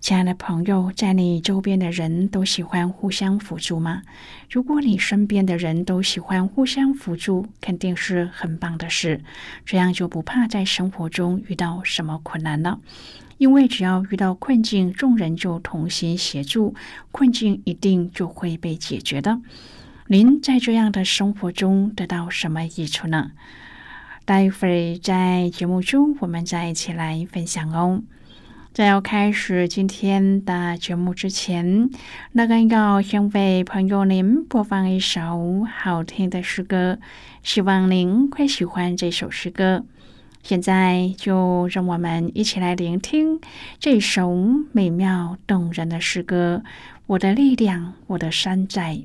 亲爱的朋友，在你周边的人都喜欢互相辅助吗？如果你身边的人都喜欢互相辅助，肯定是很棒的事。这样就不怕在生活中遇到什么困难了，因为只要遇到困境，众人就同心协助，困境一定就会被解决的。您在这样的生活中得到什么益处呢？待会儿在节目中，我们再一起来分享哦。在要开始今天的节目之前，那个要先为朋友您播放一首好听的诗歌，希望您会喜欢这首诗歌。现在就让我们一起来聆听这首美妙动人的诗歌《我的力量，我的山寨》。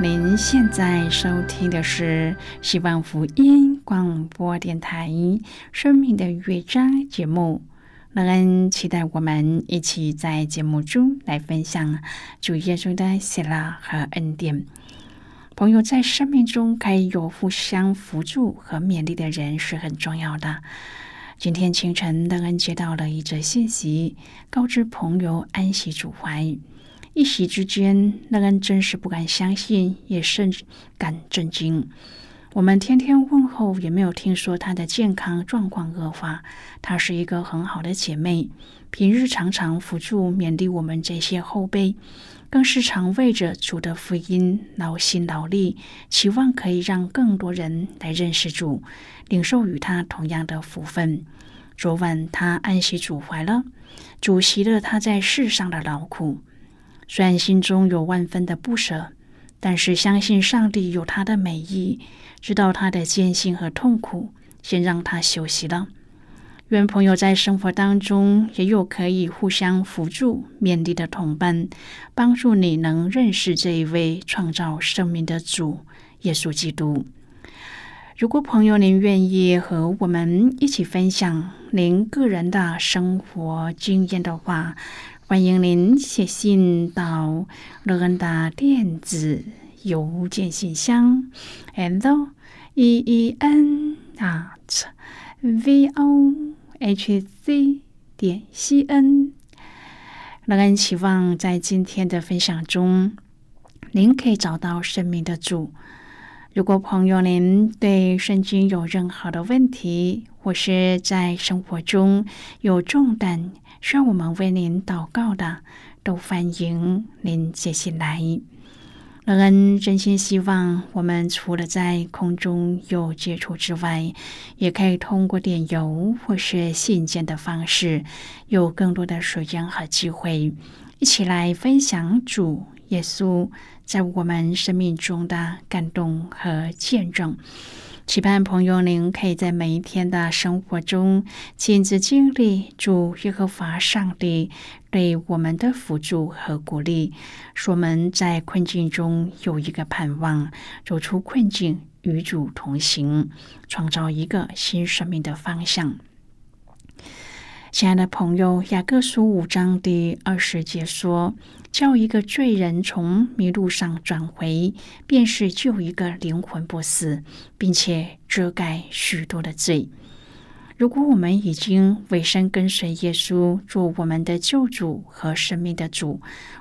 您现在收听的是希望福音广播电台《生命的乐章》节目。乐恩期待我们一起在节目中来分享主耶稣的喜乐和恩典。朋友在生命中可以有互相扶助和勉励的人是很重要的。今天清晨，乐恩接到了一则信息，告知朋友安息主怀。一席之间，那人真是不敢相信，也甚感震惊。我们天天问候，也没有听说她的健康状况恶化。她是一个很好的姐妹，平日常常辅助勉励我们这些后辈，更是常为着主的福音劳心劳力，期望可以让更多人来认识主，领受与她同样的福分。昨晚她安息主怀了，主席了她在世上的劳苦，虽然心中有万分的不舍，但是相信上帝有他的美意。知道他的艰辛和痛苦，先让他休息了。愿朋友在生活当中也有可以互相辅助、勉励的同伴，帮助你能认识这一位创造生命的主耶稣基督。如果朋友您愿意和我们一起分享您个人的生活经验的话，欢迎您写信到乐恩的电子邮件信箱，and。e e n at v o h c 点 c n。乐恩期望在今天的分享中，您可以找到生命的主。如果朋友您对圣经有任何的问题，或是在生活中有重担需要我们为您祷告的，都欢迎您接进来。乐恩真心希望，我们除了在空中有接触之外，也可以通过电邮或是信件的方式，有更多的时间和机会，一起来分享主耶稣在我们生命中的感动和见证。期盼朋友，您可以在每一天的生活中亲自经历主耶和华上帝对我们的辅助和鼓励，使我们在困境中有一个盼望，走出困境，与主同行，创造一个新生命的方向。亲爱的朋友，《雅各书》五章第二十节说。叫一个罪人从迷路上转回，便是救一个灵魂不死，并且遮盖许多的罪。如果我们已经委身跟随耶稣做我们的救主和生命的主，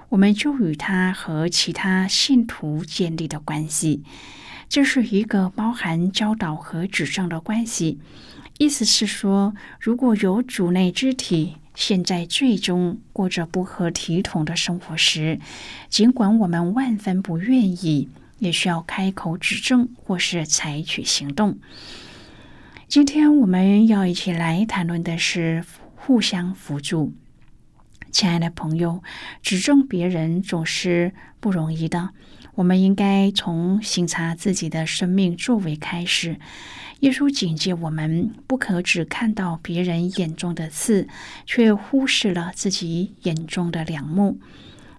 我们就与他和其他信徒建立的关系，这是一个包含教导和指正的关系。意思是说，如果有主内肢体。现在最终过着不合体统的生活时，尽管我们万分不愿意，也需要开口指正或是采取行动。今天我们要一起来谈论的是互相辅助。亲爱的朋友，指正别人总是不容易的。我们应该从省察自己的生命作为开始。耶稣警戒我们，不可只看到别人眼中的刺，却忽视了自己眼中的良木。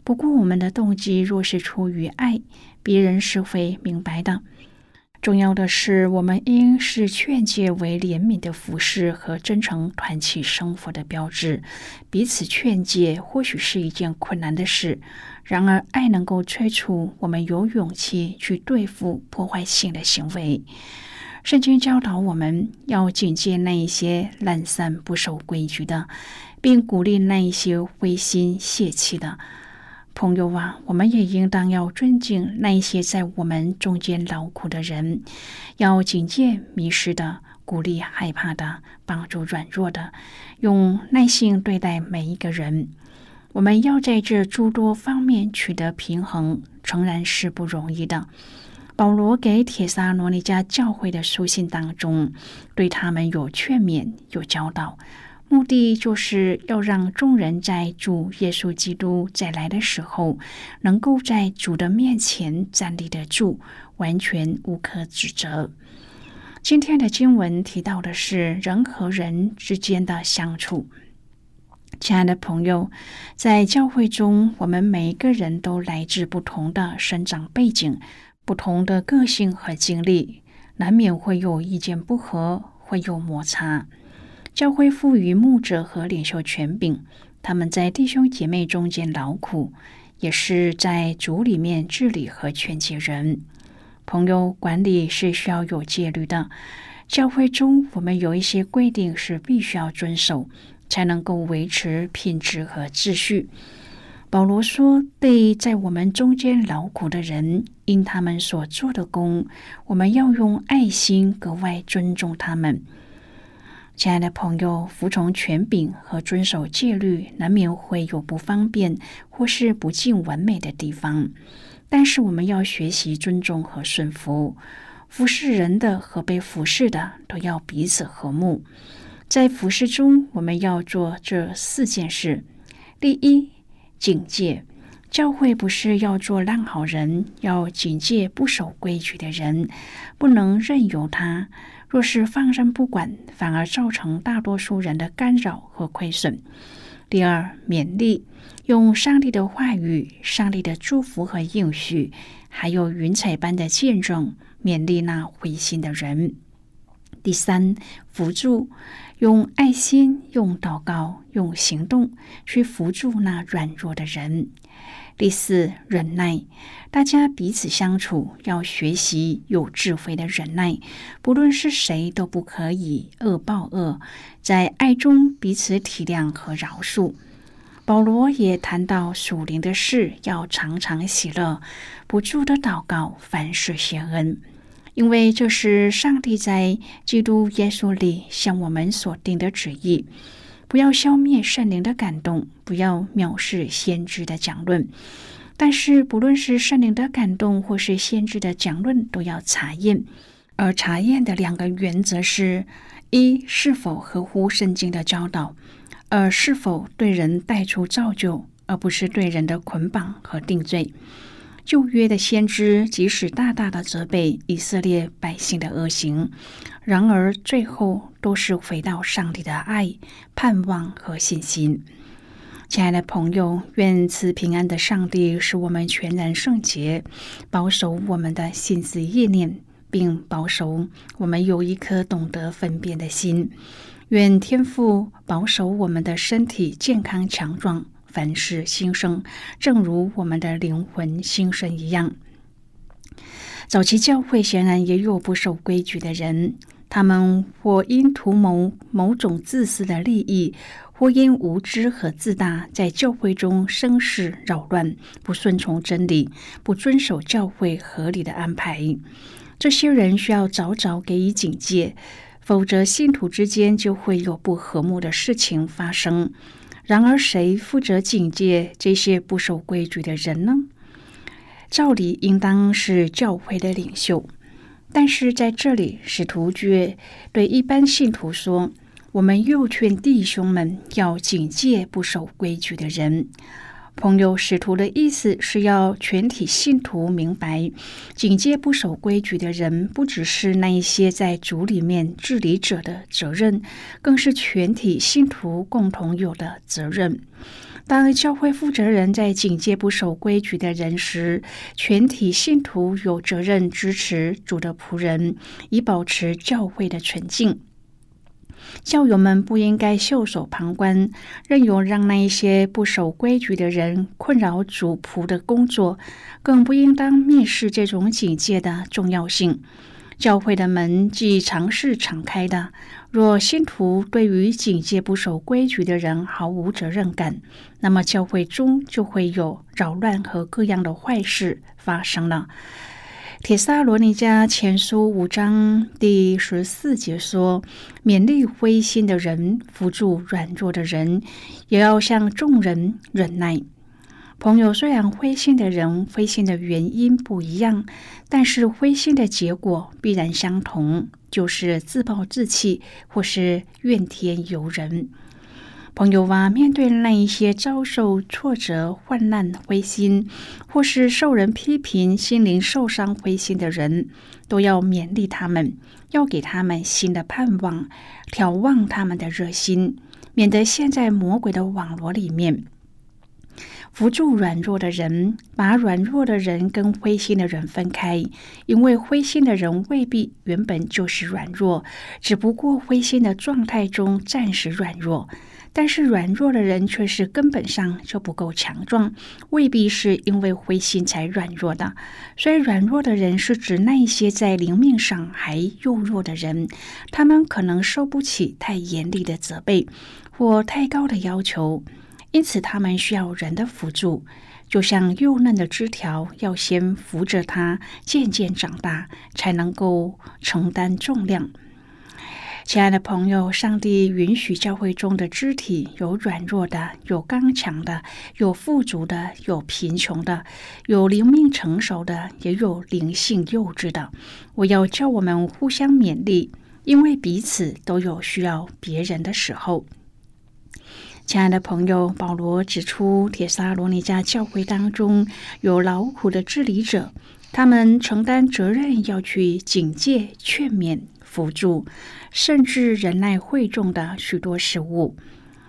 不过，我们的动机若是出于爱，别人是会明白的。重要的是，我们应视劝诫为怜悯的服饰和真诚团契生活的标志。彼此劝诫或许是一件困难的事，然而爱能够催促我们有勇气去对付破坏性的行为。圣经教导我们要警戒那一些懒散不守规矩的，并鼓励那一些灰心泄气的朋友啊！我们也应当要尊敬那一些在我们中间劳苦的人，要警戒迷失的，鼓励害怕的，帮助软弱的，用耐心对待每一个人。我们要在这诸多方面取得平衡，诚然是不容易的。保罗给铁萨罗尼迦教会的书信当中，对他们有劝勉、有教导，目的就是要让众人在主耶稣基督再来的时候，能够在主的面前站立得住，完全无可指责。今天的经文提到的是人和人之间的相处。亲爱的朋友，在教会中，我们每一个人都来自不同的生长背景、不同的个性和经历，难免会有意见不合，会有摩擦。教会赋予牧者和领袖权柄，他们在弟兄姐妹中间劳苦，也是在主里面治理和劝解人。朋友管理是需要有戒律的。教会中，我们有一些规定是必须要遵守。才能够维持品质和秩序。保罗说：“对在我们中间劳苦的人，因他们所做的工，我们要用爱心格外尊重他们。”亲爱的朋友，服从权柄和遵守戒律，难免会有不方便或是不尽完美的地方。但是，我们要学习尊重和顺服。服侍人的和被服侍的，都要彼此和睦。在服饰中，我们要做这四件事：第一，警戒。教会不是要做烂好人，要警戒不守规矩的人，不能任由他。若是放任不管，反而造成大多数人的干扰和亏损。第二，勉励，用上帝的话语、上帝的祝福和应许，还有云彩般的见证，勉励那灰心的人。第三，辅助。用爱心、用祷告、用行动去扶助那软弱的人。第四，忍耐，大家彼此相处要学习有智慧的忍耐，不论是谁都不可以恶报恶，在爱中彼此体谅和饶恕。保罗也谈到属灵的事要常常喜乐，不住的祷告，凡事谢恩。因为这是上帝在基督耶稣里向我们所定的旨意，不要消灭圣灵的感动，不要藐视先知的讲论。但是，不论是圣灵的感动或是先知的讲论，都要查验。而查验的两个原则是：一是否合乎圣经的教导；二是否对人带出造就，而不是对人的捆绑和定罪。旧约的先知即使大大的责备以色列百姓的恶行，然而最后都是回到上帝的爱、盼望和信心。亲爱的朋友，愿赐平安的上帝使我们全然圣洁，保守我们的心思意念，并保守我们有一颗懂得分辨的心。愿天父保守我们的身体健康强壮。凡事兴盛，正如我们的灵魂兴盛一样。早期教会显然也有不守规矩的人，他们或因图谋某种自私的利益，或因无知和自大，在教会中生事扰乱，不顺从真理，不遵守教会合理的安排。这些人需要早早给予警戒，否则信徒之间就会有不和睦的事情发生。然而，谁负责警戒这些不守规矩的人呢？照理应当是教会的领袖，但是在这里，使徒却对一般信徒说：“我们又劝弟兄们要警戒不守规矩的人。”朋友使徒的意思是要全体信徒明白，警戒不守规矩的人，不只是那一些在主里面治理者的责任，更是全体信徒共同有的责任。当教会负责人在警戒不守规矩的人时，全体信徒有责任支持主的仆人，以保持教会的纯净。教友们不应该袖手旁观，任由让那一些不守规矩的人困扰主仆的工作，更不应当蔑视这种警戒的重要性。教会的门既常是敞开的，若信徒对于警戒不守规矩的人毫无责任感，那么教会中就会有扰乱和各样的坏事发生了。铁萨罗尼迦前书五章第十四节说：“勉励灰心的人，扶助软弱的人，也要向众人忍耐。”朋友，虽然灰心的人灰心的原因不一样，但是灰心的结果必然相同，就是自暴自弃或是怨天尤人。朋友啊，面对那一些遭受挫折、患难、灰心，或是受人批评、心灵受伤、灰心的人，都要勉励他们，要给他们新的盼望，眺望他们的热心，免得陷在魔鬼的网络里面。扶助软弱的人，把软弱的人跟灰心的人分开，因为灰心的人未必原本就是软弱，只不过灰心的状态中暂时软弱；但是软弱的人却是根本上就不够强壮，未必是因为灰心才软弱的。所以，软弱的人是指那些在灵命上还幼弱的人，他们可能受不起太严厉的责备或太高的要求。因此，他们需要人的辅助，就像幼嫩的枝条，要先扶着它渐渐长大，才能够承担重量。亲爱的朋友，上帝允许教会中的肢体有软弱的，有刚强的，有富足的，有贫穷的，有灵命成熟的，也有灵性幼稚的。我要叫我们互相勉励，因为彼此都有需要别人的时候。亲爱的朋友，保罗指出，铁沙罗尼迦教会当中有劳苦的治理者，他们承担责任，要去警戒、劝勉、辅助，甚至忍耐会众的许多事物。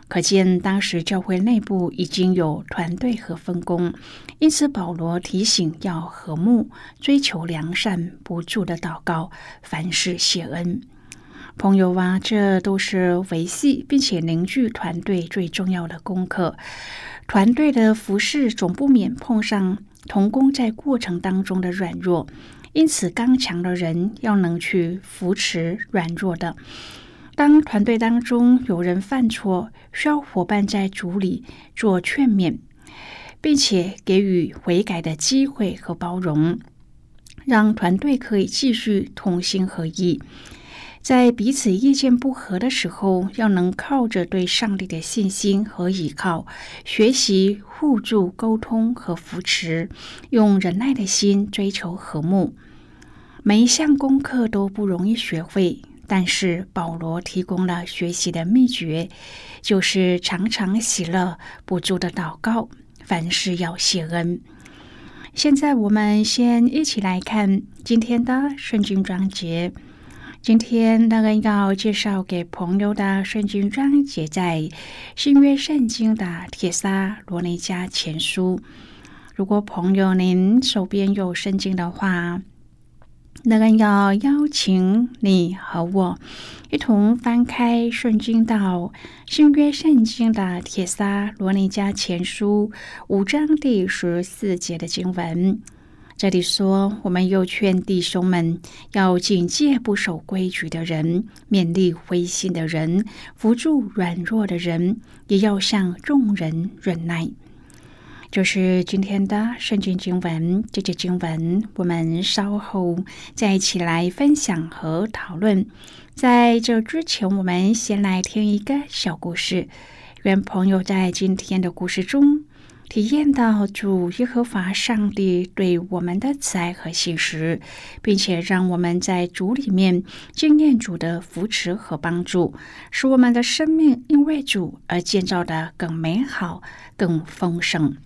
可见当时教会内部已经有团队和分工，因此保罗提醒要和睦，追求良善，不住的祷告，凡事谢恩。朋友啊，这都是维系并且凝聚团队最重要的功课。团队的服饰总不免碰上同工在过程当中的软弱，因此刚强的人要能去扶持软弱的。当团队当中有人犯错，需要伙伴在组里做劝勉，并且给予悔改的机会和包容，让团队可以继续同心合意。在彼此意见不合的时候，要能靠着对上帝的信心和依靠，学习互助、沟通和扶持，用忍耐的心追求和睦。每一项功课都不容易学会，但是保罗提供了学习的秘诀，就是常常喜乐，不住的祷告，凡事要谢恩。现在我们先一起来看今天的圣经章节。今天那个要介绍给朋友的圣经章节，在新约圣经的《铁沙罗尼迦前书》。如果朋友您手边有圣经的话，那个要邀请你和我一同翻开圣经到新约圣经的《铁沙罗尼迦前书》五章第十四节的经文。这里说，我们又劝弟兄们要警戒不守规矩的人，勉励灰心的人，扶助软弱的人，也要向众人忍耐。就是今天的圣经经文，这节经文我们稍后再一起来分享和讨论。在这之前，我们先来听一个小故事。愿朋友在今天的故事中。体验到主耶和华上帝对我们的慈爱和信实，并且让我们在主里面经验主的扶持和帮助，使我们的生命因为主而建造的更美好、更丰盛。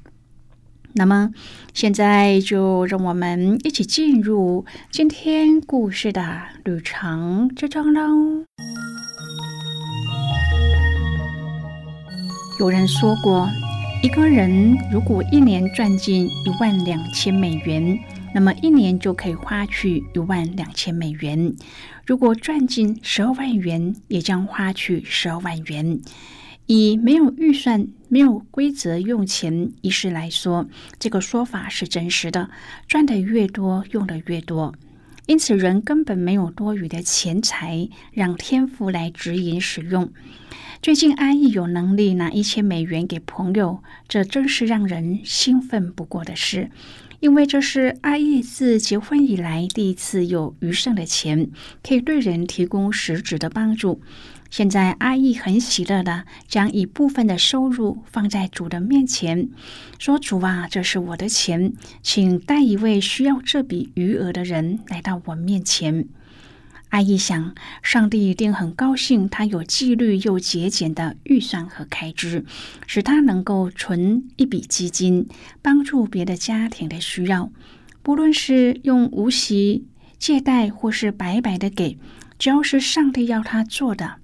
那么，现在就让我们一起进入今天故事的旅程之中喽。有人说过。一个人如果一年赚进一万两千美元，那么一年就可以花去一万两千美元。如果赚进十二万元，也将花去十二万元。以没有预算、没有规则用钱一事来说，这个说法是真实的。赚的越多，用的越多。因此，人根本没有多余的钱财让天赋来指引使用。最近，阿义有能力拿一千美元给朋友，这真是让人兴奋不过的事，因为这是阿义自结婚以来第一次有余剩的钱，可以对人提供实质的帮助。现在，阿义很喜乐的将一部分的收入放在主的面前，说：“主啊，这是我的钱，请带一位需要这笔余额的人来到我面前。”阿姨想，上帝一定很高兴，他有纪律又节俭的预算和开支，使他能够存一笔基金，帮助别的家庭的需要。不论是用无息借贷，或是白白的给，只要是上帝要他做的。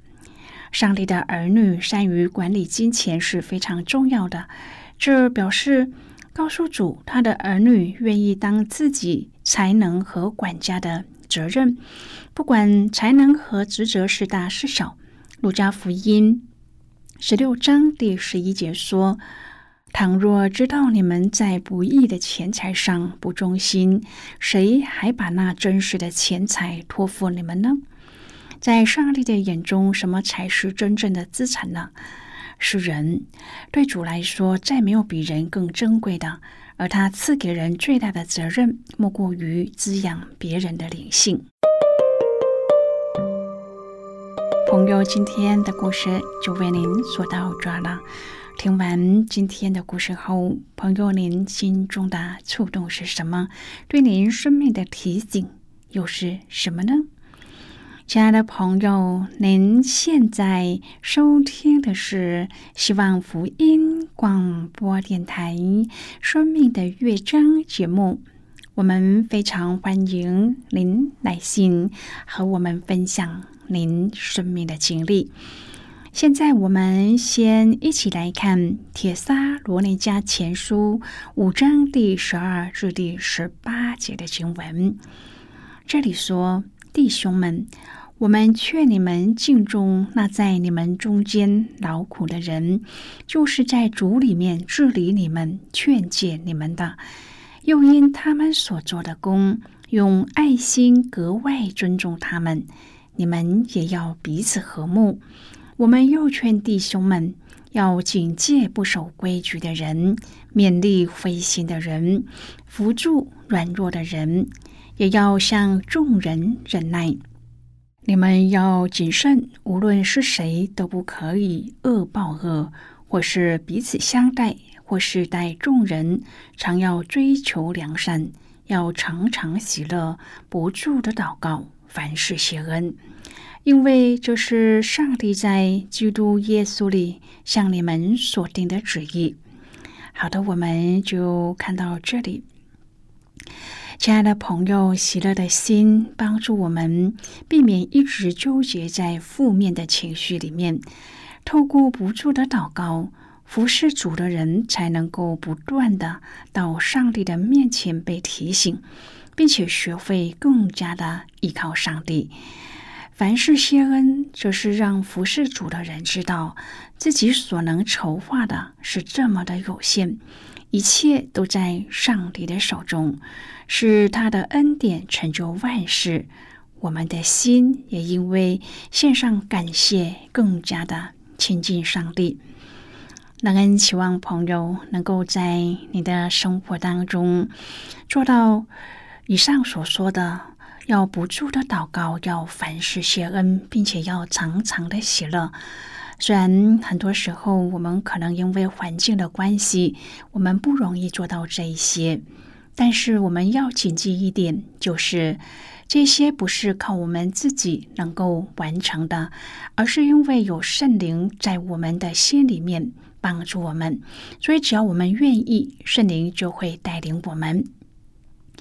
上帝的儿女善于管理金钱是非常重要的。这表示告诉主，他的儿女愿意当自己才能和管家的责任。不管才能和职责是大是小，《路加福音》十六章第十一节说：“倘若知道你们在不义的钱财上不忠心，谁还把那真实的钱财托付你们呢？”在上帝的眼中，什么才是真正的资产呢？是人。对主来说，再没有比人更珍贵的。而他赐给人最大的责任，莫过于滋养别人的灵性。朋友，今天的故事就为您说到这了。听完今天的故事后，朋友您心中的触动是什么？对您生命的提醒又是什么呢？亲爱的朋友，您现在收听的是希望福音广播电台《生命的乐章》节目。我们非常欢迎您来信和我们分享您生命的经历。现在，我们先一起来看《铁撒罗尼迦前书》五章第十二至第十八节的经文。这里说：“弟兄们，我们劝你们敬重那在你们中间劳苦的人，就是在主里面治理你们、劝诫你们的。”又因他们所做的工，用爱心格外尊重他们。你们也要彼此和睦。我们又劝弟兄们要警戒不守规矩的人，勉励灰心的人，扶助软弱的人，也要向众人忍耐。你们要谨慎，无论是谁，都不可以恶报恶，或是彼此相待。或是待众人，常要追求良善，要常常喜乐，不住的祷告，凡事谢恩，因为这是上帝在基督耶稣里向你们所定的旨意。好的，我们就看到这里。亲爱的朋友，喜乐的心帮助我们避免一直纠结在负面的情绪里面，透过不住的祷告。服侍主的人才能够不断的到上帝的面前被提醒，并且学会更加的依靠上帝。凡事谢恩，就是让服侍主的人知道自己所能筹划的是这么的有限，一切都在上帝的手中，是他的恩典成就万事。我们的心也因为献上感谢，更加的亲近上帝。那恩期望朋友能够在你的生活当中做到以上所说的：要不住的祷告，要凡事谢恩，并且要常常的喜乐。虽然很多时候我们可能因为环境的关系，我们不容易做到这一些，但是我们要谨记一点，就是这些不是靠我们自己能够完成的，而是因为有圣灵在我们的心里面。帮助我们，所以只要我们愿意，圣灵就会带领我们。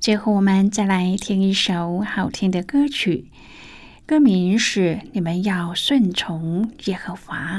最后我们再来听一首好听的歌曲，歌名是《你们要顺从耶和华》。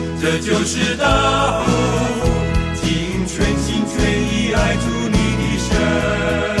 这就是大福，尽全心全意爱主你的神。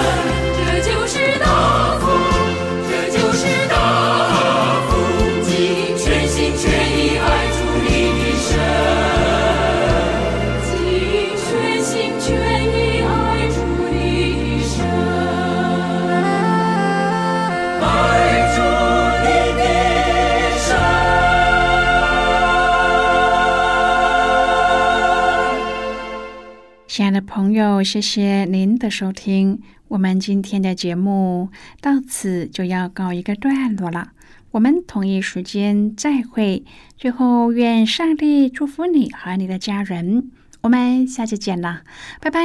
亲爱的朋友，谢谢您的收听。我们今天的节目到此就要告一个段落了。我们同一时间再会。最后，愿上帝祝福你和你的家人。我们下期见了，拜拜。